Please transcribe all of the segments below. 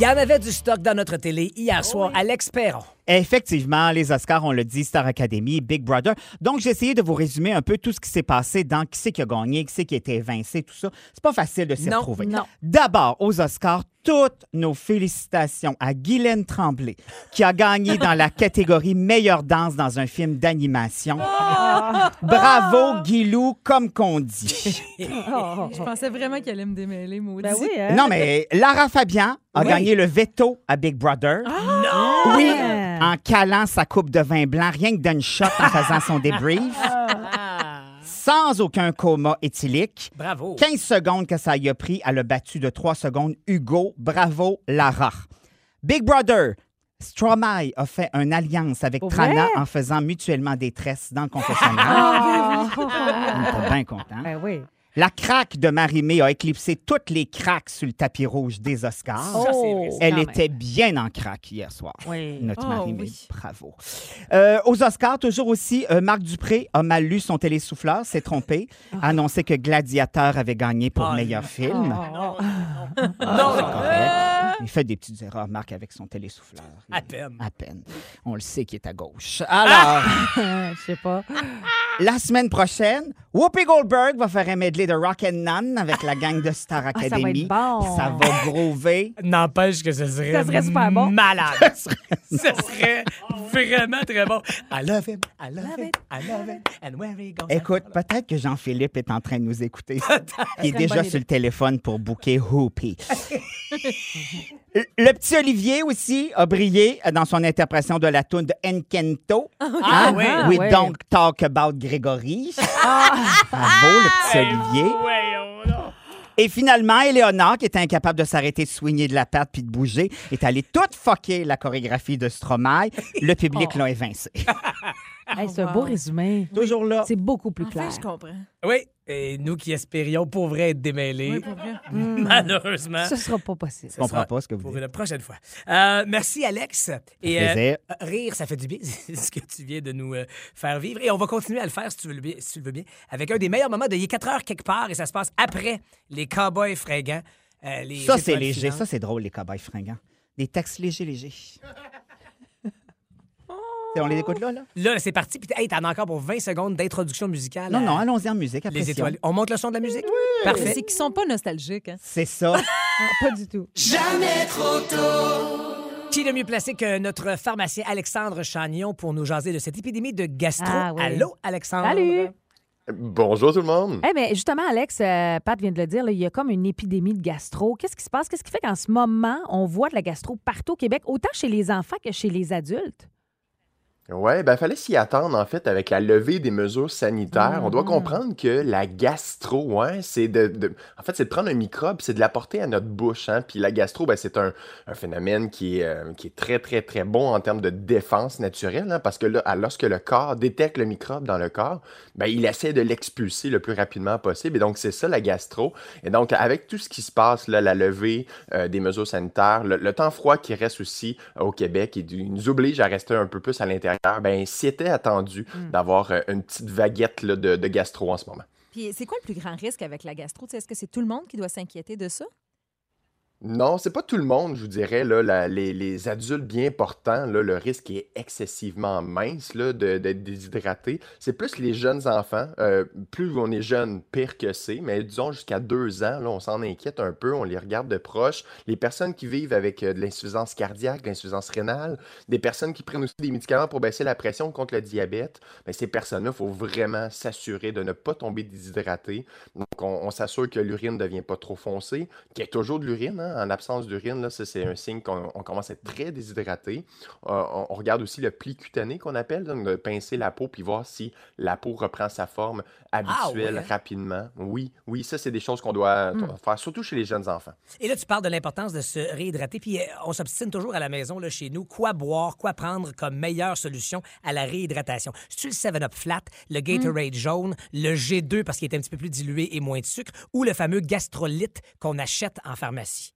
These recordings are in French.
Il y en avait du stock dans notre télé hier soir. Alex Perron. Effectivement, les Oscars, on le dit, Star Academy, Big Brother. Donc, j'ai essayé de vous résumer un peu tout ce qui s'est passé dans qui c'est qui a gagné, qui c'est qui a été évincé, tout ça. C'est pas facile de s'y Non, retrouver. non. D'abord, aux Oscars, toutes nos félicitations à Guylaine Tremblay, qui a gagné dans la catégorie meilleure danse dans un film d'animation. Bravo, Guilou, comme qu'on dit. Je pensais vraiment qu'elle allait me démêler, maudit. Ben oui, hein? Non, mais Lara Fabian a Oui. gagné le veto à Big Brother. Non! Oui, en calant sa coupe de vin blanc, rien que d'une shot en faisant son débrief. Sans aucun coma éthylique. Bravo. 15 secondes que ça y a pris, elle a battu de 3 secondes Hugo. Bravo, Lara. Big Brother. Stromae a fait une alliance avec Pour Trana vrai? en faisant mutuellement des tresses dans le confessionnal. Ah, On était bien content. ben oui. La craque de Marie-Mé a éclipsé toutes les craques sur le tapis rouge des Oscars. Ça, c'est vrai, ça. Elle quand était bien en craque hier soir. Oui. Notre Oh, Marie-Mé. oui. Bravo. Euh, aux Oscars, toujours aussi, euh, Marc Dupré a mal lu son télésouffleur, s'est trompé, a annoncé que Gladiateur avait gagné pour Ah, meilleur non. film. Non, non. Il fait des petites erreurs, Marc, avec son télésouffleur. À peine. À peine. On le sait qu'il est à gauche. Alors, Je sais pas. la semaine prochaine, Whoopi Goldberg va faire un medley de Rock and None avec la gang de Star Ah, ça va être Academy. bon. Ça va groover. N'empêche que ce serait, Ça serait super bon. malade. ce serait vraiment très bon. I love him, I love him, I love him, and where he goes. Écoute, peut-être que Jean-Philippe est en train de nous écouter. Il est déjà sur le téléphone pour booker Whoopi. Le petit Olivier aussi a brillé dans son interprétation de la tune de Enkento. Ah oui. We don't talk about Grégory. Bravo, le petit Olivier. Donc. Et finalement, Éléonore, qui était incapable de s'arrêter de soigner de la patte puis de bouger, est allée toute fucker la chorégraphie de Stromae. Le public l'a évincé. Hey, c'est un beau résumé. Toujours là. C'est beaucoup plus clair. Enfin, je comprends. Oui, et nous qui espérions pour vrai être démêlés, Oui, pour vrai. malheureusement, Ce sera pas possible. Je comprends sera pas ce que vous pour dites. une prochaine fois. Euh, merci, Alex. Et euh, rire, ça fait du bien, ce que tu viens de nous euh, faire vivre. Et on va continuer à le faire, si tu, veux le bien, si tu le veux bien, avec un des meilleurs moments de Il est 4 heures quelque part, et ça se passe après les cowboys fringants. euh, les Ça, c'est léger. Ça, c'est drôle, les cobayes fringants. Des textes légers, légers. On les écoute là, là? Là, c'est parti. Puis, hey, t'en as encore pour 20 secondes d'introduction musicale. Non, à non, allons-y en musique. Après, Les si étoiles. on- On monte le son de la musique? Parfait. C'est qu'ils sont pas nostalgiques. Hein. C'est ça. Ah, pas du tout. Qui est le mieux placé que notre pharmacien Alexandre Chagnon pour nous jaser de cette épidémie de gastro? Ah oui. Allô, Alexandre? Salut! Bonjour tout le monde. Eh bien, justement, Alex, euh, Pat vient de le dire, là, il y a comme une épidémie de gastro. Qu'est-ce qui se passe? Qu'est-ce qui fait qu'en ce moment, on voit de la gastro partout au Québec, autant chez les enfants que chez les adultes? Ouais, ben fallait s'y attendre en fait avec la levée des mesures sanitaires. On doit comprendre que la gastro, ouais, c'est de, de- en fait, c'est de prendre un microbe, c'est de l'apporter à notre bouche. Hein. Puis la gastro, ben, c'est un, un phénomène qui est, euh, qui est très très très bon en termes de défense naturelle, hein, parce que là, lorsque le corps détecte le microbe dans le corps, ben il essaie de l'expulser le plus rapidement possible. Et donc c'est ça la gastro. Et donc avec tout ce qui se passe là, la levée euh, des mesures sanitaires, le, le temps froid qui reste aussi euh, au Québec, et du- nous oblige à rester un peu plus à l'intérieur. Ben c'était attendu d'avoir euh, une petite vaguette là, de, de gastro en ce moment. Puis c'est quoi le plus grand risque avec la gastro? Est-ce que c'est tout le monde qui doit s'inquiéter de ça? Non, c'est pas tout le monde, je vous dirais. Les, adultes bien portants, le risque est excessivement mince là, de- d'être déshydraté. C'est plus les jeunes enfants. Euh, plus on est jeune, pire que c'est. Mais disons, jusqu'à deux ans, on s'en inquiète un peu, on les regarde de proche. Les personnes qui vivent avec euh, de l'insuffisance cardiaque, de l'insuffisance rénale, des personnes qui prennent aussi des médicaments pour baisser la pression contre le diabète, ben, ces personnes-là, il faut vraiment s'assurer de ne pas tomber déshydraté. Donc, on, on s'assure que l'urine ne devient pas trop foncée, qu'il y ait toujours de l'urine. hein. En absence d'urine, c'est un signe qu'on on commence à être très déshydraté. Euh, on, on regarde aussi le pli cutané qu'on appelle, donc de pincer la peau puis voir si la peau reprend sa forme habituelle ouais, hein? rapidement. Oui, oui, ça, c'est des choses qu'on doit Hmm. euh, faire, surtout chez les jeunes enfants. Et là, tu parles de l'importance de se réhydrater. Puis euh, on s'obstine toujours à la maison, là, chez nous, quoi boire, quoi prendre comme meilleure solution à la réhydratation. C'est-tu le 7-Up Flat, le Gatorade jaune, le G2 parce qu'il est un petit peu plus dilué et moins de sucre, ou le fameux gastrolyte qu'on achète en pharmacie?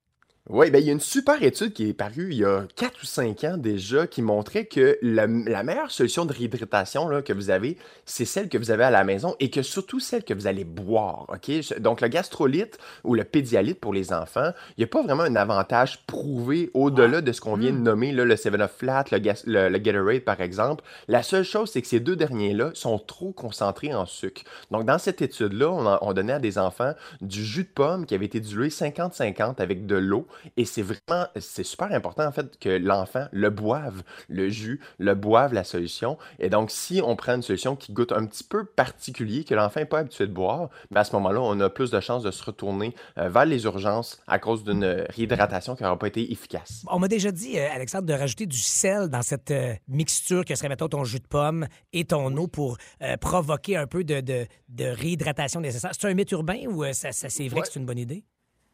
Oui, ben, il y a une super étude qui est parue il y a 4 ou 5 ans déjà qui montrait que la, la meilleure solution de réhydratation là, que vous avez, c'est celle que vous avez à la maison et que surtout celle que vous allez boire. ok? Donc, le gastrolyte ou le pédialyte pour les enfants, il n'y a pas vraiment un avantage prouvé au-delà de ce qu'on vient de nommer, là, le 7-Up Flat, le, gas- le, le Gatorade par exemple. La seule chose, c'est que ces deux derniers-là sont trop concentrés en sucre. Donc, dans cette étude-là, on, on donnait à des enfants du jus de pomme qui avait été dilué 50-50 avec de l'eau. Et c'est vraiment, c'est super important en fait que l'enfant le boive, le jus, le boive la solution. Et donc, si on prend une solution qui goûte un petit peu particulier, que l'enfant n'est pas habitué de boire, ben à ce moment-là, on a plus de chances de se retourner euh, vers les urgences à cause d'une réhydratation qui n'aura pas été efficace. On m'a déjà dit, euh, Alexandre, de rajouter du sel dans cette euh, mixture que serait, mettons, ton jus de pomme et ton eau pour provoquer un peu de, de- de réhydratation nécessaire. C'est un mythe urbain ou ça, ça- c'est vrai Ouais. que c'est une bonne idée?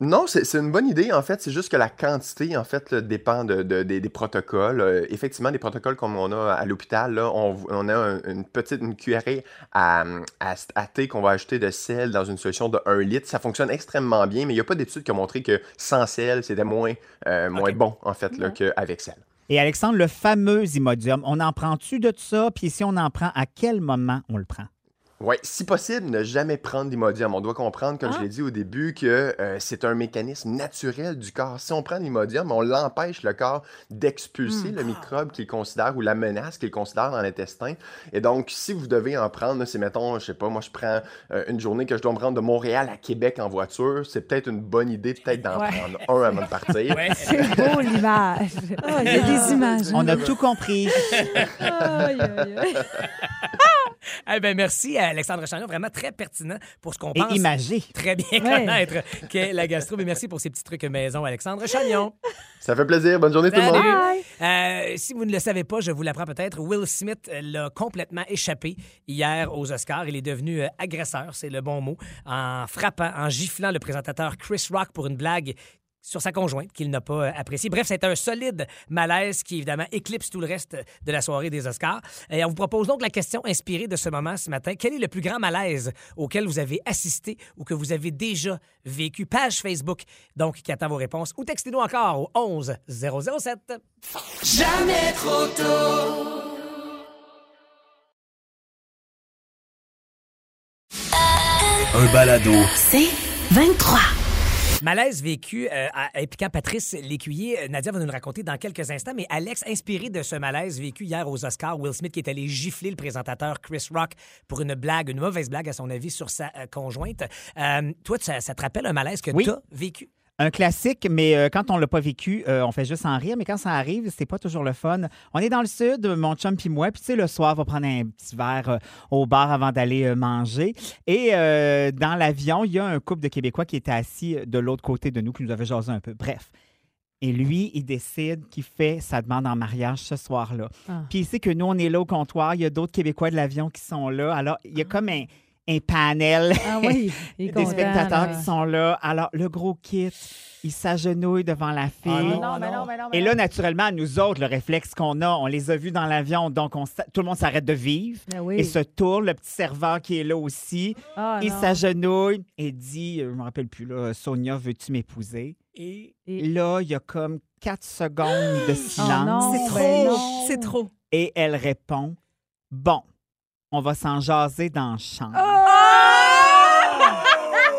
Non, c'est une bonne idée. En fait, c'est juste que la quantité, en fait, là, dépend de, de- des, des protocoles. Euh, effectivement, des protocoles comme on a à l'hôpital, on, on a un- une petite une cuillerée à, à, à thé qu'on va ajouter de sel dans une solution de 1 litre. Ça fonctionne extrêmement bien, mais il n'y a pas d'études qui ont montré que sans sel, c'était moins, euh, moins bon, en fait, là, qu'avec sel. Et Alexandre, le fameux Imodium, on en prend-tu de ça? Puis si on en prend, à quel moment on le prend? Oui, si possible, ne jamais prendre d'Imodium. On doit comprendre, comme je l'ai dit au début, que euh, c'est un mécanisme naturel du corps. Si on prend l'Imodium, on l'empêche le corps d'expulser le microbe qu'il considère ou la menace qu'il considère dans l'intestin. Et donc, si vous devez en prendre, c'est mettons, je sais pas, moi je prends euh, une journée que je dois me rendre de Montréal à Québec en voiture, c'est peut-être une bonne idée peut-être d'en Ouais. prendre un avant de partir. Ouais. C'est beau l'image. Ah, il y a des images. On a tout compris. Aïe, aïe, aïe. Eh ben merci, Alexandre Chagnon. Vraiment très pertinent pour ce qu'on pense. Et imagé. Très bien Ouais. connaître qu'est la gastro. Mais merci pour ces petits trucs maison, Alexandre Chagnon. Ça fait plaisir. Bonne journée tout le monde. Euh, si vous ne le savez pas, je vous l'apprends peut-être. Will Smith l'a complètement échappé hier aux Oscars. Il est devenu euh, agresseur, c'est le bon mot, en frappant, en giflant le présentateur Chris Rock pour une blague sur sa conjointe qu'il n'a pas euh, appréciée. Bref, c'est un solide malaise qui, évidemment, éclipse tout le reste de la soirée des Oscars. Et on vous propose donc la question inspirée de ce moment ce matin. Quel est le plus grand malaise auquel vous avez assisté ou que vous avez déjà vécu? Page Facebook, donc, qui attend vos réponses. Ou textez-nous encore au 11 007. Un balado. C'est 23. Malaise vécu euh, à- impliquant Patrice Lécuyer. Euh, Nadia va nous le raconter dans quelques instants, mais Alex, inspiré de ce malaise vécu hier aux Oscars, Will Smith qui est allé gifler le présentateur Chris Rock pour une blague, une mauvaise blague à son avis sur sa euh, conjointe. Euh, toi, ça, ça te rappelle un malaise que Oui. tu as vécu? Un classique, mais euh, quand on l'a pas vécu, euh, on fait juste en rire. Mais quand ça arrive, c'est pas toujours le fun. On est dans le sud, mon chum puis moi. Puis tu sais, le soir, on va prendre un petit verre euh, au bar avant d'aller manger. Et dans l'avion, il y a un couple de Québécois qui était assis de l'autre côté de nous, qui nous avait jasé un peu. Bref. Et lui, il décide qu'il fait sa demande en mariage ce soir-là. Ah. Puis il sait que nous, on est là au comptoir. Il y a d'autres Québécois de l'avion qui sont là. Alors, il y a comme un, un panel Ah oui, des content, spectateurs là. qui sont là. Alors, le gros kit, il s'agenouille devant la fille. Ah non, Non, non, mais Et là, naturellement, nous autres, le réflexe qu'on a, on les a vus dans l'avion, donc on tout le monde s'arrête de vivre Ben oui. et se tourne. Le petit serveur qui est là aussi, Ah, il s'agenouille et dit, euh, je me rappelle plus, là, Sonia, veux-tu m'épouser? Et Et- Là, il y a comme quatre secondes de Oh silence non, C'est ben trop. non. C'est trop. et elle répond, bon, on va s'en jaser dans la chambre.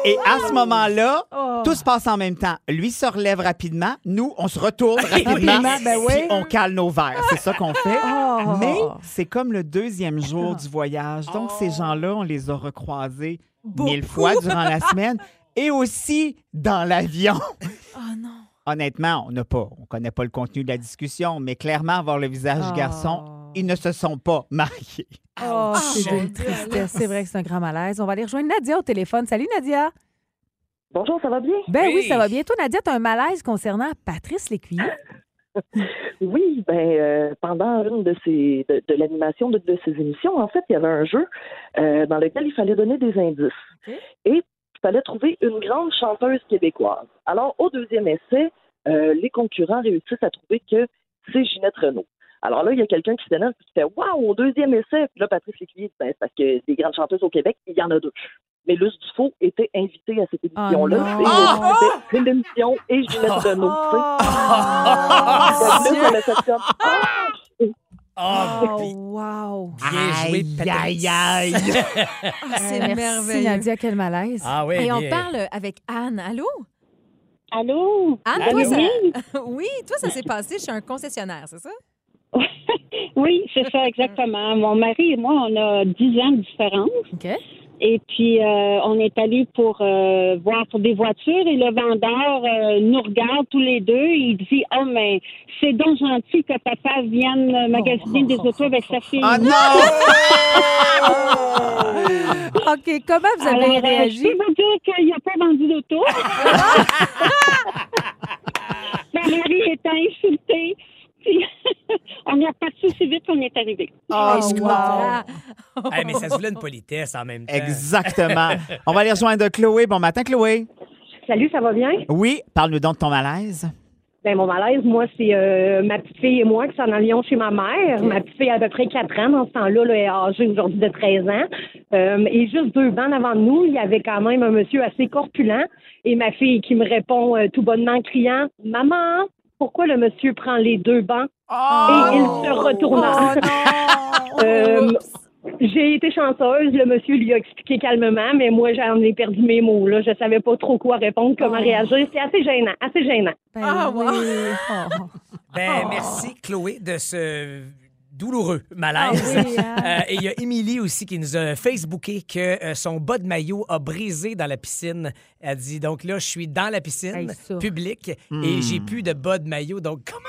Et à ce moment-là, Oh. tout se passe en même temps. Lui se relève rapidement. Nous, on se retourne rapidement. Rapidement, ben oui. puis on cale nos verres. C'est ça qu'on fait. Oh. Mais c'est comme le deuxième jour du voyage. Donc, ces gens-là, on les a recroisés mille fois durant la semaine et aussi dans l'avion. Oh non. Honnêtement, on n'a pas, on connaît pas le contenu de la discussion, mais clairement, voir le visage du garçon, Oh. Ils ne se sont pas mariés. Oh, c'est d'une tristesse. C'est vrai que c'est un grand malaise. On va aller rejoindre Nadia au téléphone. Salut, Nadia. Bonjour, ça va bien? Ben oui, Oui. ça va bien. Toi, Nadia, tu as un malaise concernant Patrice Lécuyer? Oui, ben euh, pendant une de ces de, de l'animation de, de ces émissions, en fait, il y avait un jeu euh, dans lequel il fallait donner des indices. Et il fallait trouver une grande chanteuse québécoise. Alors, au deuxième essai, euh, les concurrents réussissent à trouver que c'est Ginette Renault. Alors là, il y a quelqu'un qui s'énerve et qui fait Waouh, au deuxième essai. Puis là, Patrice Lécuyer dit ben, c'est parce que des grandes chanteuses au Québec, il y en a deux. mais Luce Dufault était invitée à cette émission-là. non. et Ah! c'était Céline Dion et Ginette sais. Oh, Ah! Ah, Oh, wow. bien joué, Aïe, aïe, aïe. Ah, c'est merci, merveilleux. Nadia, quel malaise. Ah oui, Et on bien. parle avec Anne. Allô? Allô? Anne, Allô? toi, ça... Oui. oui, toi, ça s'est passé chez un concessionnaire, c'est ça? Oui, c'est ça, exactement. Mon mari et moi, on a 10 ans de différence. OK. Et puis, euh, on est allé pour euh, voir pour des voitures et le vendeur euh, nous regarde tous les deux. Il dit Oh, mais c'est donc gentil que papa vienne magasiner des autos avec sa fille. Ah non! OK, comment vous avez Alors, réagi? je peux vous dire qu'il n'a pas vendu d'auto. Mon mari était insulté. Puis, on est reparti aussi vite qu'on est arrivé. Oh, wow. Ah, Hey, mais ça se voulait une politesse en même temps. Exactement. On va aller rejoindre Chloé. Bon matin, Chloé. Salut, ça va bien? Oui, parle-nous donc de ton malaise. Ben, mon malaise, moi, c'est euh, ma petite fille et moi qui s'en allions chez ma mère. Ma petite fille a à peu près 4 ans. Dans ce temps-là, là, elle est âgée aujourd'hui de 13 ans. Euh, et juste deux bancs avant de nous, il y avait quand même un monsieur assez corpulent. Et ma fille qui me répond euh, tout bonnement en criant « Maman, pourquoi le monsieur prend les deux bancs? Et il se retourna. Euh, j'ai été chanceuse. Le monsieur lui a expliqué calmement, mais moi, j'en ai perdu mes mots. Là. Je savais pas trop quoi répondre, comment Oh. réagir. C'est assez gênant, assez gênant. Ben Ah, oui. wow. Oh. Ben, merci, Chloé, de ce douloureux malaise. Ah oui, hein. Euh, et il y a Émilie aussi qui nous a Facebooké que euh, son bas de maillot a brisé dans la piscine. Elle dit donc là, je suis dans la piscine Hey, publique et Hmm. j'ai plus de bas de maillot. Donc, comment?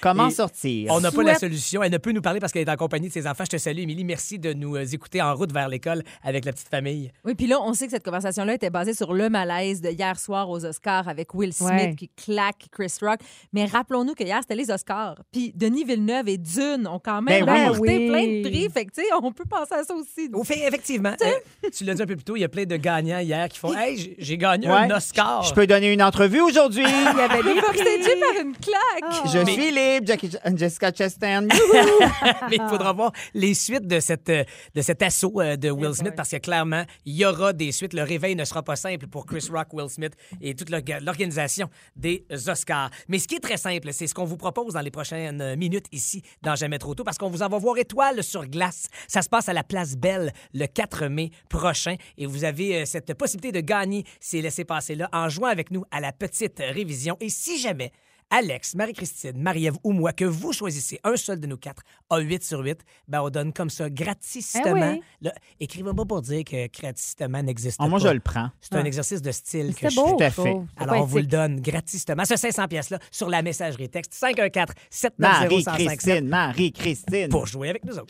Comment Et sortir? On n'a pas la solution. Elle ne peut nous parler parce qu'elle est en compagnie de ses enfants. Je te salue, Émilie. Merci de nous euh, écouter en route vers l'école avec la petite famille. Oui, puis là, on sait que cette conversation-là était basée sur le malaise de hier soir aux Oscars avec Will Smith Ouais. qui claque Chris Rock. Mais rappelons-nous que hier, c'était les Oscars. Puis Denis Villeneuve et Dune ont quand même Ben oui. Oui. plein de prix. Fait que, tu sais, on peut penser à ça aussi. Au fait, effectivement, euh, tu l'as dit un peu plus tôt, il y a plein de gagnants hier qui font Hey, j'ai- j'ai gagné Ouais. un Oscar. Je peux donner une entrevue aujourd'hui. Il y avait des prix. par une claque. Je Mais- suis libre, Jackie- Jessica Chastain. Mais il faudra voir les suites de, cette, euh, de cet assaut euh, de Will Smith parce que clairement, il y aura des suites. Le réveil ne sera pas simple pour Chris Rock, Will Smith et toute l'orga- l'organisation des Oscars. Mais ce qui est très simple, c'est ce qu'on vous propose dans les prochaines minutes ici dans Jamais trop tôt parce qu'on vous en va voir étoile sur glace. Ça se passe à la Place Belle le 4 mai prochain et vous avez euh, cette possibilité de gagner ces laissés-passer-là en jouant avec nous à la petite révision. Et si jamais Alex, Marie-Christine, Marie-Ève ou moi, que vous choisissez un seul de nous quatre à 8 sur 8, ben on donne comme ça gratistement. Eh oui. Là, Écrivez-moi pour dire que gratistement n'existe Ah, pas. moi, je le prends. C'est un exercice de style que je. Tout à fait. Alors, on vous le donne gratistement. Ce 500 pièces-là sur la messagerie texte 514 790 Marie-Christine, Marie-Christine. pour jouer avec nous autres.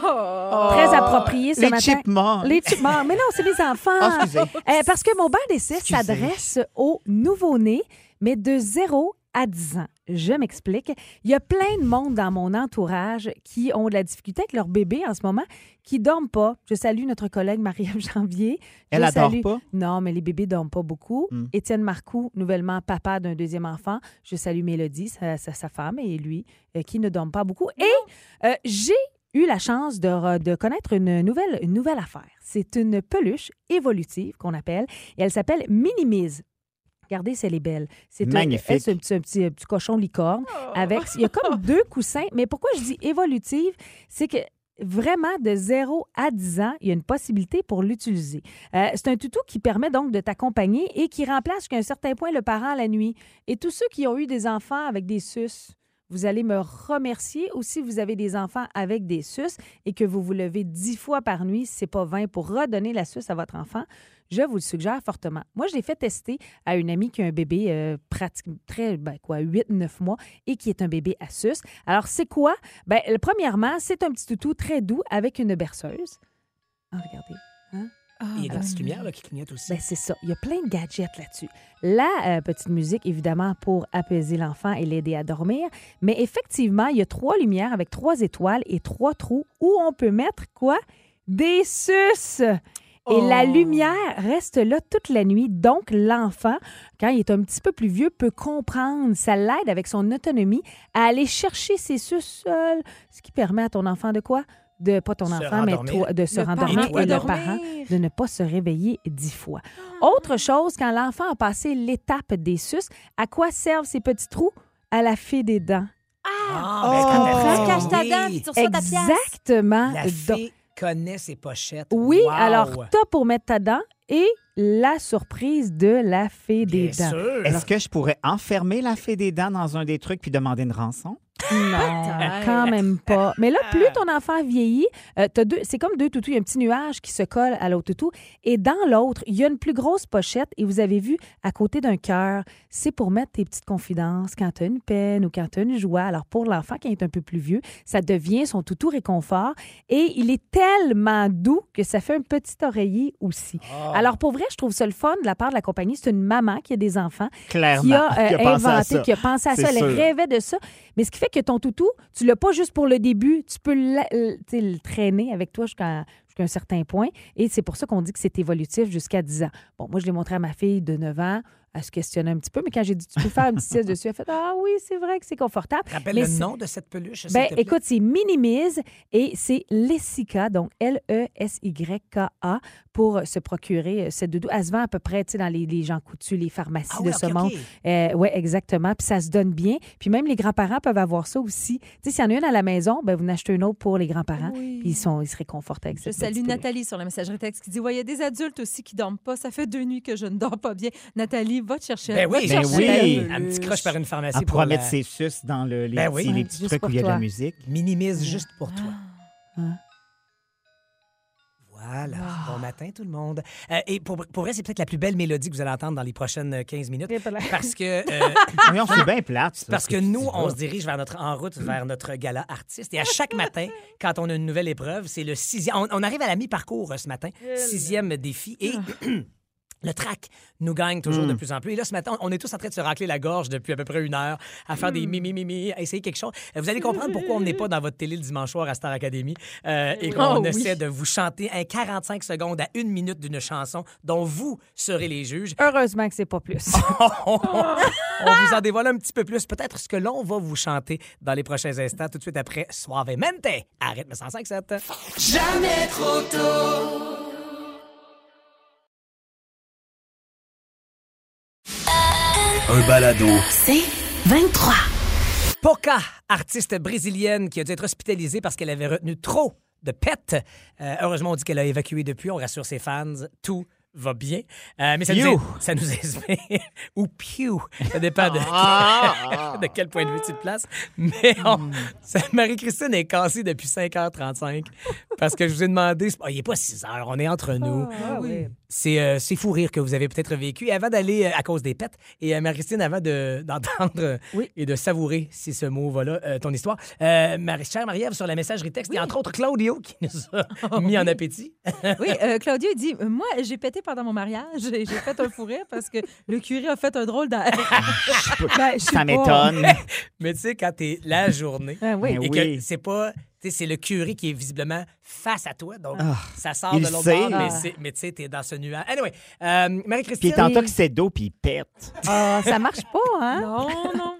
Très approprié ce Les matin. chipmunks. Les chipmunks. Mais non, c'est les enfants. Ah, excusez. Euh, parce que mon bain d'essai Excusez. s'adresse aux nouveau-nés, mais de 0 à 10 ans. Je m'explique. Il y a plein de monde dans mon entourage qui ont de la difficulté avec leur bébé en ce moment, qui dorment pas. Je salue notre collègue Marie-Ève Janvier. Je Elle salue- pas? Non, mais les bébés dorment pas beaucoup. Hmm. Étienne Marcoux, nouvellement papa d'un deuxième enfant. Je salue Mélodie, sa, sa- sa femme, et lui, euh, qui ne dorment pas beaucoup. Et euh, j'ai eu la chance de, de connaître une nouvelle, une nouvelle affaire. C'est une peluche évolutive qu'on appelle, et elle s'appelle Minimise. Regardez, c'est les belles. C'est un- Magnifique. C'est un petit, un petit- un petit cochon licorne. Avec, il y a comme deux coussins. Mais pourquoi je dis évolutive? C'est que vraiment, de 0 à 10 ans, il y a une possibilité pour l'utiliser. Euh, c'est un toutou qui permet donc de t'accompagner et qui remplace jusqu'à un certain point le parent la nuit. Et tous ceux qui ont eu des enfants avec des sus, vous allez me remercier. Ou si vous avez des enfants avec des sus et que vous vous levez 10 fois par nuit, c'est pas 20, pour redonner la suce à votre enfant, je vous le suggère fortement. Moi, je l'ai fait tester à une amie qui a un bébé euh, pratique, très, ben, quoi, 8-9 mois et qui est un bébé à suce. Alors, c'est quoi? Ben, premièrement, c'est un petit toutou très doux avec une berceuse. Ah, regardez. Il y a des petites lumières là, qui clignotent aussi. Ben, c'est ça. Il y a plein de gadgets là-dessus. La euh, petite musique, évidemment, pour apaiser l'enfant et l'aider à dormir. Mais effectivement, il y a trois lumières avec trois étoiles et trois trous où on peut mettre quoi? Des suces! Et la Oh. lumière reste là toute la nuit. Donc, l'enfant, quand il est un petit peu plus vieux, peut comprendre. Ça l'aide avec son autonomie à aller chercher ses suces seul. Ce qui permet à ton enfant de quoi? De, pas ton Se enfant, mais toi, de se Le rendormir et le dormir. parent de ne pas se réveiller dix fois. Autre chose, quand l'enfant a passé l'étape des suces, à quoi servent ces petits trous? À la fée des dents. Ah, Oh! ben, Tu caches ta oui. dent, puis tu reçois ta pièce. Exactement. La Donc, fée connaît ses pochettes. oui, Wow. alors t'as pour mettre ta dent et la surprise de la fée des Bien dents. sûr. Est-ce que je pourrais enfermer la fée des dents dans un des trucs puis demander une rançon? Non, quand même pas. Mais là, plus ton enfant vieillit, euh, t'as deux, c'est comme deux toutous. Il y a un petit nuage qui se colle à l'autre toutou. Et dans l'autre, il y a une plus grosse pochette. Et vous avez vu, à côté d'un cœur, c'est pour mettre tes petites confidences quand tu as une peine ou quand tu as une joie. Alors, pour l'enfant qui est un peu plus vieux, ça devient son toutou réconfort. Et il est tellement doux que ça fait un petit oreiller aussi. Ah. Alors, pour vrai, je trouve ça le fun de la part de la compagnie. C'est une maman qui a des enfants Clairement. qui a, euh, Qui a inventé, qui a pensé à ça. Elle rêvait de ça. Mais ce qui fait que ton toutou, tu l'as pas juste pour le début, tu peux le traîner avec toi jusqu'à jusqu'à un certain point. Et c'est pour ça qu'on dit que c'est évolutif jusqu'à 10 ans. Bon, moi, je l'ai montré à ma fille de 9 ans. Elle se questionnait un petit peu, mais quand j'ai dit tu peux faire une petite sieste dessus, elle a fait Ah oui, c'est vrai que c'est confortable. Rappelle Mais le nom de cette peluche. Ben, te plaît. écoute, c'est Minimise et c'est Lessica, donc L-E-S-Y-K-A, pour se procurer euh, cette doudou. Elle se vend à peu près, tu sais, dans les, les gens coutus, les pharmacies Ah de oui, ce monde. Euh, oui, exactement. Puis ça se donne bien. Puis même les grands-parents peuvent avoir ça aussi. Tu sais, s'il y en a une à la maison, ben, vous en achetez une autre pour les grands-parents. Oui. Puis ils, sont, ils se réconfortent avec Je cette salue. Nathalie sur la messagerie texte qui dit Ouais, il y a des adultes aussi qui dorment pas. Ça fait deux nuits que je ne dors pas bien. Nathalie, va te chercher. Ben va oui, te Ben chercher oui. la Un petit croche par une pharmacie. Elle pour pourra la- mettre ses suces dans le, les, Ben petits, oui. les petits Juste trucs où il y a de la musique. Minimise juste pour toi. Ah. Voilà. Bon matin, tout le monde. Euh, et pour, pour elle, c'est peut-être la plus belle mélodie que vous allez entendre dans les prochaines euh, 15 minutes. Parce que, euh, Voyons, c'est bien plate. ça, parce ce que nous, on se dirige vers notre, en route vers notre gala artiste. Et à chaque matin, quand on a une nouvelle épreuve, c'est le sixième. On, on arrive à la mi-parcours euh, ce matin. Sixième défi. Et. Le track nous gagne toujours de plus en plus. Et là, ce matin, on est tous en train de se racler la gorge depuis à peu près une heure à faire des mimi mimi, à essayer quelque chose. Euh, Vous allez comprendre pourquoi on n'est pas dans votre télé le dimanche soir à Star Academy euh, et qu'on Oh oui. essaie de vous chanter un 45 secondes à une minute d'une chanson dont vous serez les juges. Heureusement que c'est pas plus. on vous en dévoile un petit peu plus, peut-être ce que l'on va vous chanter dans les prochains instants, tout de suite après Suavemente. Arrête le 105.7. Un balado. C'est 23. Poca, artiste brésilienne qui a dû être hospitalisée parce qu'elle avait retenu trop de pets. Euh, heureusement, on dit qu'elle a évacué depuis. On rassure ses fans. Tout va bien. Euh, mais ça nous, Piou. ça nous inspire. Ou piou. Ça dépend de, Ah! de quel point de vue tu te places. Mais on- ça- Marie-Christine est cassée depuis 5h35 parce que je vous ai demandé. pas- il n'est pas 6 h, on est entre nous. Ah oui. C'est euh, fou rire que vous avez peut-être vécu. Et avant d'aller euh, à cause des pets, et euh, Marie-Christine, avant de- d'entendre euh, Oui. et de savourer, si ce mot va là, euh, ton histoire, euh, Marie chère Marie-Ève, sur la messagerie texte, il y a entre autres Claudio qui nous a mis en appétit. Oui, euh, Claudio, dit Moi, j'ai pété pendant mon mariage et j'ai fait un fou rire parce que le curé a fait un drôle d'air. Ben, Ça m'étonne. Mais tu sais, quand t'es la journée, oui. Ben et oui. que c'est pas. C'est le curé qui est visiblement face à toi, donc ça sort Ah, il de l'autre sait. bord, mais, Ah. c'est- mais tu sais, t'es dans ce nuage. Anyway, euh, Puis il Marie-Christine. est en toxé d'eau, puis il pète. Ah, ça marche pas, hein? non, non.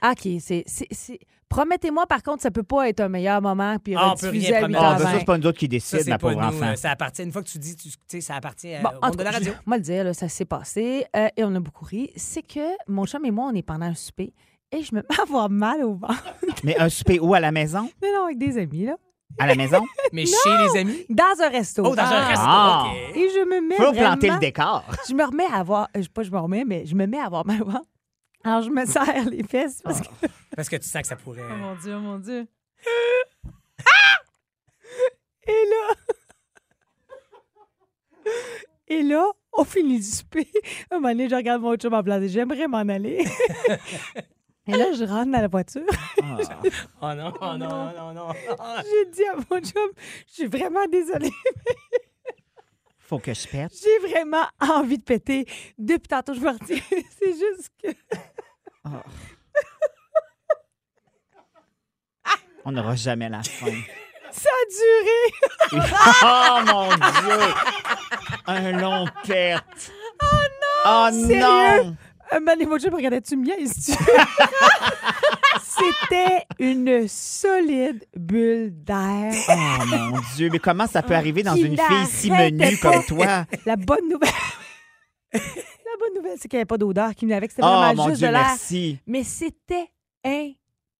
Ah, OK, c'est... c'est- c'est- Promettez-moi, par contre, ça peut pas être un meilleur moment puis Ah, on peut rien à promettre. Ah, ben 8h20. ça, c'est pas nous autres qui c'est ma pauvre nous. enfant. euh, Ça appartient, une fois que tu dis, tu tu sais, ça appartient euh, Bon, au en monde tout de la radio. je- moi le dire, là, ça s'est passé euh, et on a beaucoup ri. C'est que mon chum et moi, on est pendant un souper et je me mets à avoir mal au ventre. Mais un souper où à la maison? Non, non, avec des amis, là. À la maison? Mais chez les amis? Dans un resto. Oh, dans un Ah. resto. Ah. OK. Et je me mets Faut vraiment... planter le décor. Je me remets à avoir... euh, Pas je me remets, mais je me mets à avoir mal au ventre. Alors, je me serre les fesses parce que... Parce que tu sens que ça pourrait. Oh mon Dieu, oh mon Dieu. Et là... Et là, on finit du souper. Un moment donné, je regarde mon chum en place et j'aimerais m'en aller. Et là, je rentre dans la voiture. Ah. Oh non, oh non, non, non. J'ai dit à mon chum, je suis vraiment désolée. Faut que je pète. J'ai vraiment envie de péter. Depuis tantôt, je me retiens. C'est juste que... On n'aura jamais la fin. Ça a duré. oh mon Dieu! Un long pète. Oh non! Sérieux? Un moment donné, mon chum regardait, tu me niaises-tu? C'est C'était une solide bulle d'air. Oh mon Dieu, mais comment ça peut arriver dans Qui une fille si menue pas. comme toi? La bonne nouvelle. La bonne nouvelle, c'est qu'il n'y avait pas d'odeur qui venait avec. C'était Oh vraiment mon juste Dieu, de l'air. merci. Mais c'était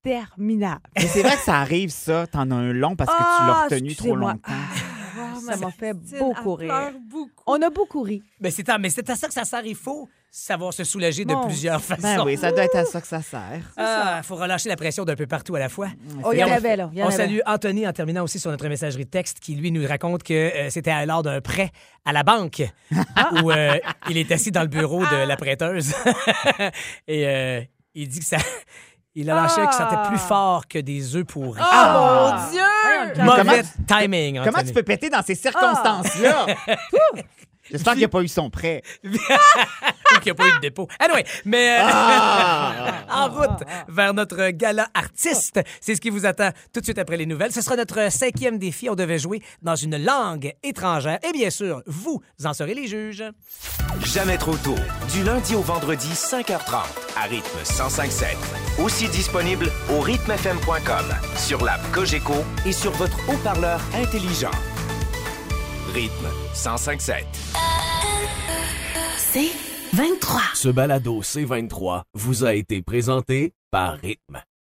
interminable. Mais c'est vrai que ça arrive, ça. T'en as un long parce que tu l'as Ah, retenu trop excusez-moi. longtemps. Ah, ça m'a fait beaucoup rire. beaucoup. On a beaucoup ri. Mais c'est à, mais c'est à ça que ça sert. Il faut savoir se soulager de plusieurs façons. Ben oui, ça doit être à ça que ça sert. Ah, faut relâcher la pression d'un peu partout à la fois. Oh, il y Et en on- avait, là. Il y en On avait. salue Anthony en terminant aussi sur notre messagerie de texte qui, lui, nous raconte que euh, c'était lors d'un prêt à la banque où euh, il est assis dans le bureau de la prêteuse. Et euh, il dit que ça. Il a lâché que ça sentait plus fort que des œufs pourris. Oh mon Dieu! Mais Mauvais comment- timing. Comment Anthony. tu peux péter dans ces circonstances-là? J'espère qu'il n'y a pas eu son prêt. Ou qu'il n'y a pas eu de dépôt. Anyway, mais euh, Ah! en route vers notre gala artiste. C'est ce qui vous attend tout de suite après les nouvelles. Ce sera notre cinquième défi. On devait jouer dans une langue étrangère. Et bien sûr, vous en serez les juges. Jamais trop tôt. Du lundi au vendredi, 5h30, à rythme 105.7. Aussi disponible au rythmefm.com, sur l'app Cogeco et sur votre haut-parleur intelligent. Rythme 105.7. C'est 23. Ce balado C23 vous a été présenté par Rythme.